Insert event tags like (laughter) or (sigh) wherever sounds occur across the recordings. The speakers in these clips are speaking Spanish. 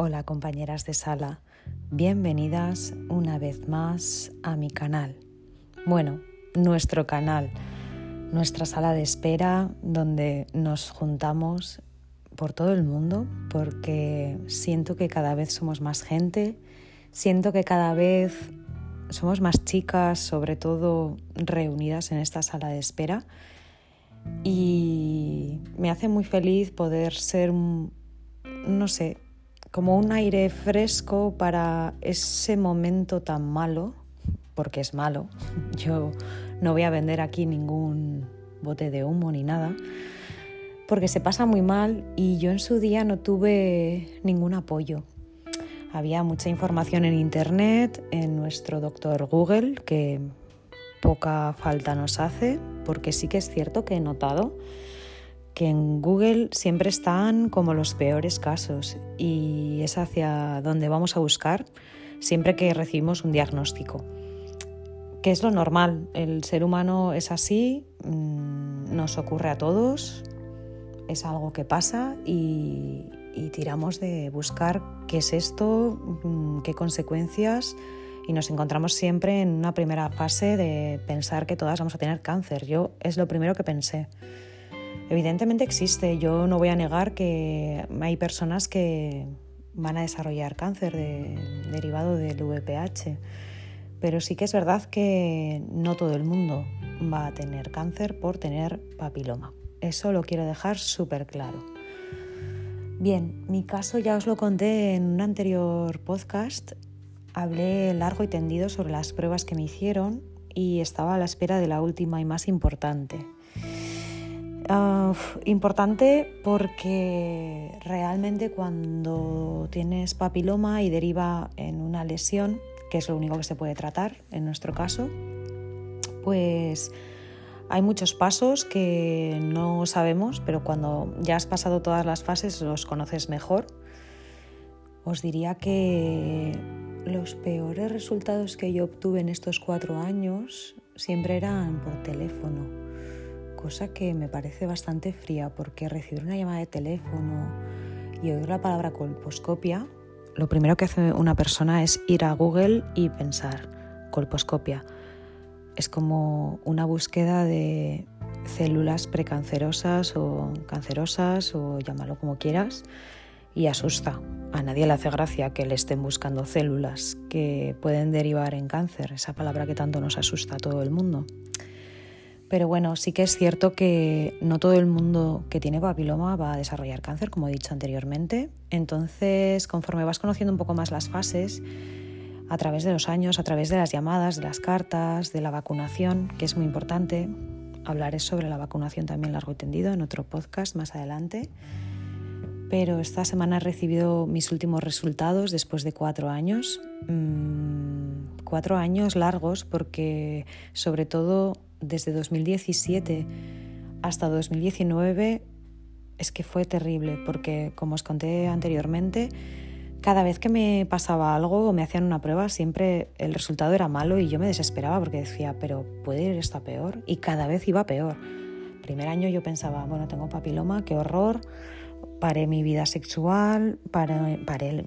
Hola compañeras de sala, bienvenidas una vez más a mi canal. Bueno, nuestro canal, nuestra sala de espera donde nos juntamos por todo el mundo porque siento que cada vez somos más gente, siento que cada vez somos más chicas, sobre todo reunidas en esta sala de espera y me hace muy feliz poder ser, no sé, como un aire fresco para ese momento tan malo, porque es malo. (laughs) Yo no voy a vender aquí ningún bote de humo ni nada, porque se pasa muy mal y yo en su día no tuve ningún apoyo. Había mucha información en Internet, en nuestro doctor Google, que poca falta nos hace, porque sí que es cierto que he notado que en Google siempre están como los peores casos y es hacia donde vamos a buscar siempre que recibimos un diagnóstico. Que es lo normal, el ser humano es así, mm, nos ocurre a todos, es algo que pasa y, y tiramos de buscar qué es esto, mm, qué consecuencias y nos encontramos siempre en una primera fase de pensar que todas vamos a tener cáncer. Yo es lo primero que pensé. Evidentemente existe, yo no voy a negar que hay personas que van a desarrollar cáncer derivado del VPH, pero sí que es verdad que no todo el mundo va a tener cáncer por tener papiloma. Eso lo quiero dejar súper claro. Bien, mi caso ya os lo conté en un anterior podcast hablé largo y tendido sobre las pruebas que me hicieron y estaba a la espera de la última y más importante. Importante porque realmente cuando tienes papiloma y deriva en una lesión, que es lo único que se puede tratar en nuestro caso, pues hay muchos pasos que no sabemos, pero cuando ya has pasado todas las fases los conoces mejor. Os diría que los peores resultados que yo obtuve en estos cuatro años siempre eran por teléfono, cosa que me parece bastante fría porque recibir una llamada de teléfono y oír la palabra colposcopia, lo primero que hace una persona es ir a Google y pensar colposcopia. Es como una búsqueda de células precancerosas o cancerosas o llámalo como quieras y asusta. A nadie le hace gracia que le estén buscando células que pueden derivar en cáncer, esa palabra que tanto nos asusta a todo el mundo. Pero bueno, sí que es cierto que no todo el mundo que tiene papiloma va a desarrollar cáncer, como he dicho anteriormente. Entonces, conforme vas conociendo un poco más las fases, a través de los años, a través de las llamadas, de las cartas, de la vacunación, que es muy importante, hablaré sobre la vacunación también largo y tendido en otro podcast más adelante pero esta semana he recibido mis últimos resultados después de cuatro años. Mm, cuatro años largos porque sobre todo desde 2017 hasta 2019 es que fue terrible porque como os conté anteriormente, cada vez que me pasaba algo o me hacían una prueba, siempre el resultado era malo y yo me desesperaba porque decía, pero puede ir esto a peor y cada vez iba peor. primer año yo pensaba, bueno, tengo papiloma, qué horror paré mi vida sexual, paré, paré,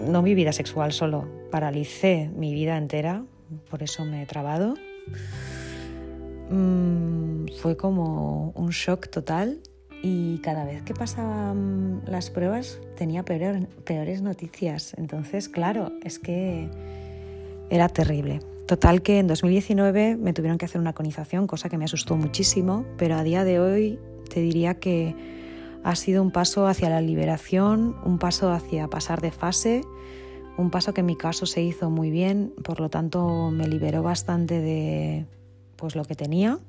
no mi vida sexual solo, paralicé mi vida entera, por eso me he trabado. Mm, fue como un shock total y cada vez que pasaban las pruebas tenía peores noticias. Entonces, claro, es que era terrible. Total que en 2019 me tuvieron que hacer una conización, cosa que me asustó muchísimo, pero a día de hoy te diría que ha sido un paso hacia la liberación, un paso hacia pasar de fase, un paso que en mi caso se hizo muy bien, por lo tanto me liberó bastante de pues lo que tenía,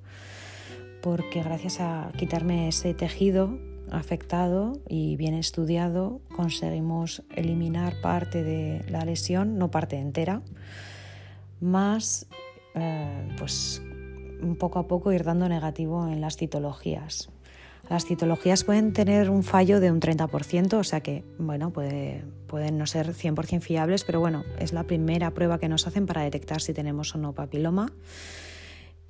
porque gracias a quitarme ese tejido afectado y bien estudiado conseguimos eliminar parte de la lesión, no parte entera, más eh, pues poco a poco ir dando negativo en las citologías. Las citologías pueden tener un fallo de un 30%, o sea que, bueno, puede, pueden no ser 100% fiables, pero bueno, es la primera prueba que nos hacen para detectar si tenemos o no papiloma.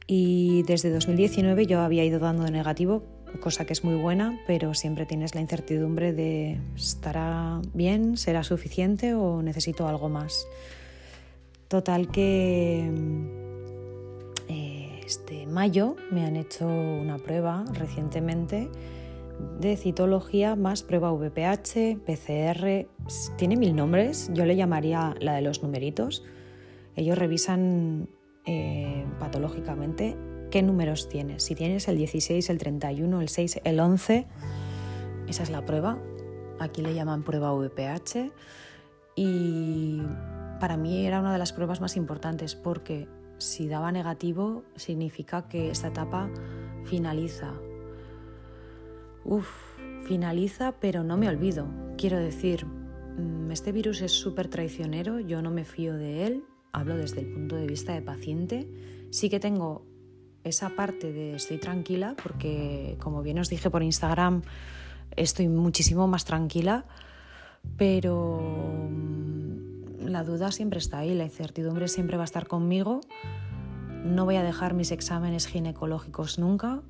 Y desde 2019 yo había ido dando de negativo cosa que es muy buena, pero siempre tienes la incertidumbre de estará bien, será suficiente o necesito algo más. Total que eh, este mayo me han hecho una prueba recientemente de citología más prueba VPH, PCR, tiene mil nombres, yo le llamaría la de los numeritos. Ellos revisan eh, patológicamente qué números tienes. Si tienes el 16, el 31, el 6, el 11, esa es la prueba. Aquí le llaman prueba VPH y para mí era una de las pruebas más importantes porque si daba negativo significa que esta etapa finaliza. Uf, finaliza pero no me olvido. Quiero decir, mm, este virus es súper traicionero, yo no me fío de él, hablo desde el punto de vista de paciente. Sí que tengo esa parte de estoy tranquila porque, como bien os dije por Instagram, estoy muchísimo más tranquila, pero mm, la duda siempre está ahí, la incertidumbre siempre va a estar conmigo. No voy a dejar mis exámenes ginecológicos nunca,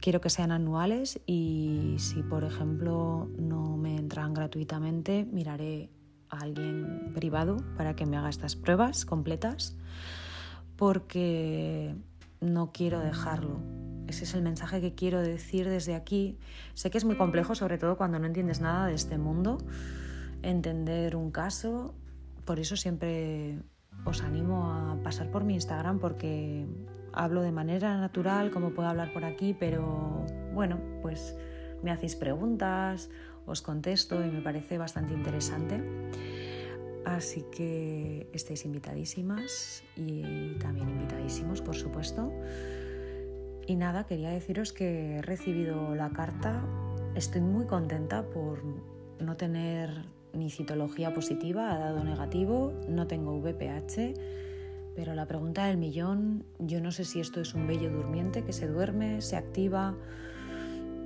quiero que sean anuales y si por ejemplo no me entran gratuitamente, miraré a alguien privado para que me haga estas pruebas completas porque no quiero dejarlo. Ese es el mensaje que quiero decir desde aquí. Sé que es muy complejo, sobre todo cuando no entiendes nada de este mundo, entender un caso. Por eso siempre os animo a pasar por mi Instagram porque hablo de manera natural, como puedo hablar por aquí, pero bueno, pues me hacéis preguntas, os contesto y me parece bastante interesante. Así que estáis invitadísimas y también invitadísimos, por supuesto. Y nada, quería deciros que he recibido la carta. Estoy muy contenta por no tener ni citología positiva, ha dado negativo, no tengo VPH, pero la pregunta del millón, yo no sé si esto es un bello durmiente que se duerme, se activa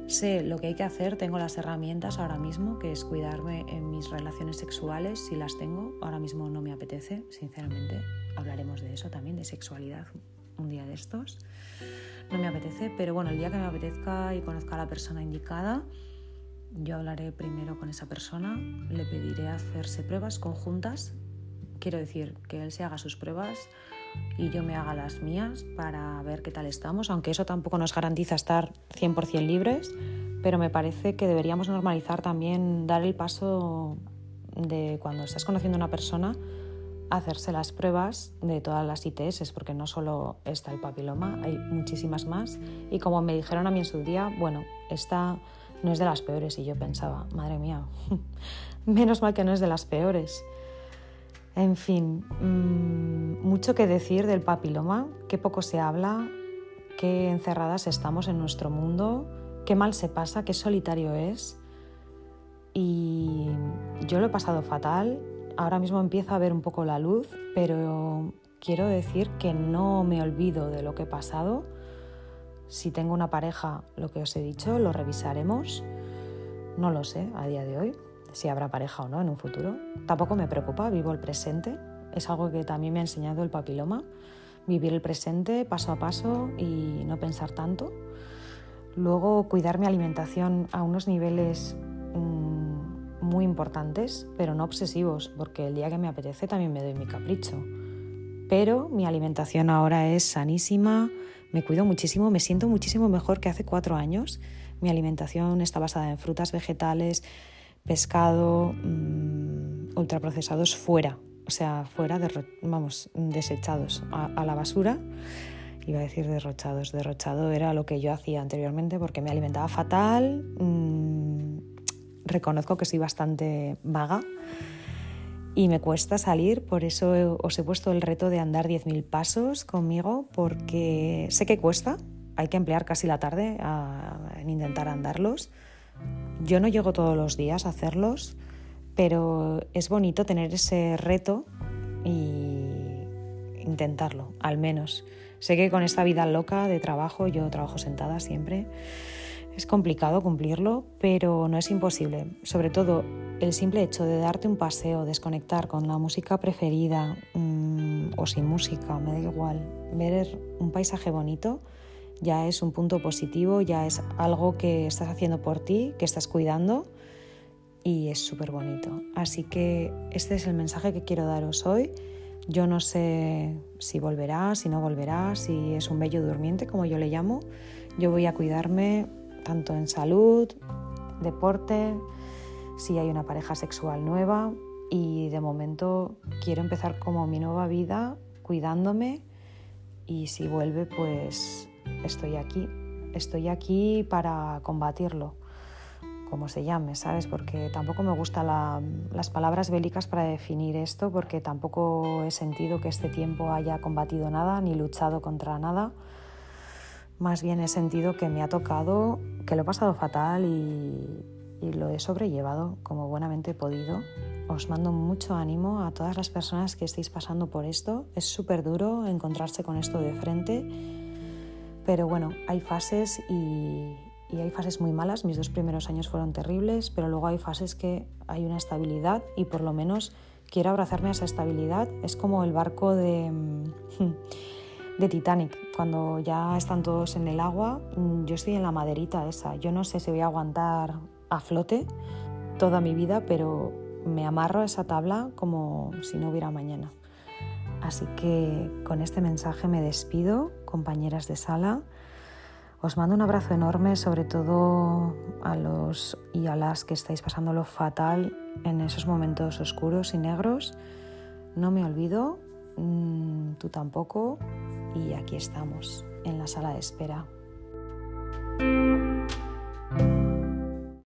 Sé lo que hay que hacer, tengo las herramientas ahora mismo, que es cuidarme en mis relaciones sexuales, si las tengo. Ahora mismo no me apetece, sinceramente. Hablaremos de eso también, de sexualidad, un día de estos. No me apetece, pero bueno, el día que me apetezca y conozca a la persona indicada, yo hablaré primero con esa persona, le pediré hacerse pruebas conjuntas. Quiero decir, que él se haga sus pruebas y yo me haga las mías para ver qué tal estamos, aunque eso tampoco nos garantiza estar 100% libres, pero me parece que deberíamos normalizar también dar el paso de cuando estás conociendo a una persona, hacerse las pruebas de todas las ITS, porque no solo está el papiloma, hay muchísimas más. Y como me dijeron a mí en su día, bueno, esta no es de las peores. Y yo pensaba, madre mía, (laughs) menos mal que no es de las peores. En fin, mm, mucho que decir del papiloma, qué poco se habla, qué encerradas estamos en nuestro mundo, qué mal se pasa, qué solitario es. Y yo lo he pasado fatal, ahora mismo empiezo a ver un poco la luz, pero quiero decir que no me olvido de lo que he pasado. Si tengo una pareja, lo que os he dicho, lo revisaremos. No lo sé a día de hoy si habrá pareja o no en un futuro. Tampoco me preocupa, vivo el presente. Es algo que también me ha enseñado el papiloma. Vivir el presente paso a paso y no pensar tanto. Luego cuidar mi alimentación a unos niveles mm, muy importantes, pero no obsesivos, porque el día que me apetece también me doy mi capricho. Pero mi alimentación ahora es sanísima, me cuido muchísimo, me siento muchísimo mejor que hace cuatro años. Mi alimentación está basada en frutas, vegetales, pescado, mm, ultraprocesados fuera, o sea, fuera, vamos, desechados a, la basura. Iba a decir derrochados, derrochado era lo que yo hacía anteriormente porque me alimentaba fatal. Mm, reconozco que soy bastante vaga y me cuesta salir, por eso os he puesto el reto de andar 10.000 pasos conmigo, porque sé que cuesta, hay que emplear casi la tarde en intentar andarlos, yo no llego todos los días a hacerlos, pero es bonito tener ese reto y intentarlo, al menos. Sé que con esta vida loca de trabajo, yo trabajo sentada siempre, es complicado cumplirlo, pero no es imposible. Sobre todo el simple hecho de darte un paseo, desconectar con la música preferida mm, o sin música, me da igual, ver un paisaje bonito, ya es un punto positivo, ya es algo que estás haciendo por ti, que estás cuidando y es súper bonito. Así que este es el mensaje que quiero daros hoy. Yo no sé si volverá, si no volverá, si es un bello durmiente, como yo le llamo. Yo voy a cuidarme tanto en salud, deporte, si hay una pareja sexual nueva y de momento quiero empezar como mi nueva vida cuidándome y si vuelve pues estoy aquí, estoy aquí para combatirlo, como se llame, ¿sabes? Porque tampoco me gustan las palabras bélicas para definir esto, porque tampoco he sentido que este tiempo haya combatido nada ni luchado contra nada. Más bien he sentido que me ha tocado, que lo he pasado fatal y, y lo he sobrellevado como buenamente he podido. Os mando mucho ánimo a todas las personas que estéis pasando por esto. Es súper duro encontrarse con esto de frente pero bueno, hay fases y, hay fases muy malas. Mis dos primeros años fueron terribles, pero luego hay fases que hay una estabilidad y por lo menos quiero abrazarme a esa estabilidad. Es como el barco de, (laughs) de Titanic. Cuando ya están todos en el agua, yo estoy en la maderita esa. Yo no sé si voy a aguantar a flote toda mi vida, pero me amarro a esa tabla como si no hubiera mañana. Así que con este mensaje me despido, compañeras de sala. Os mando un abrazo enorme, sobre todo a los y a las que estáis pasándolo fatal en esos momentos oscuros y negros. No me olvido, mm, tú tampoco, y aquí estamos, en la sala de espera.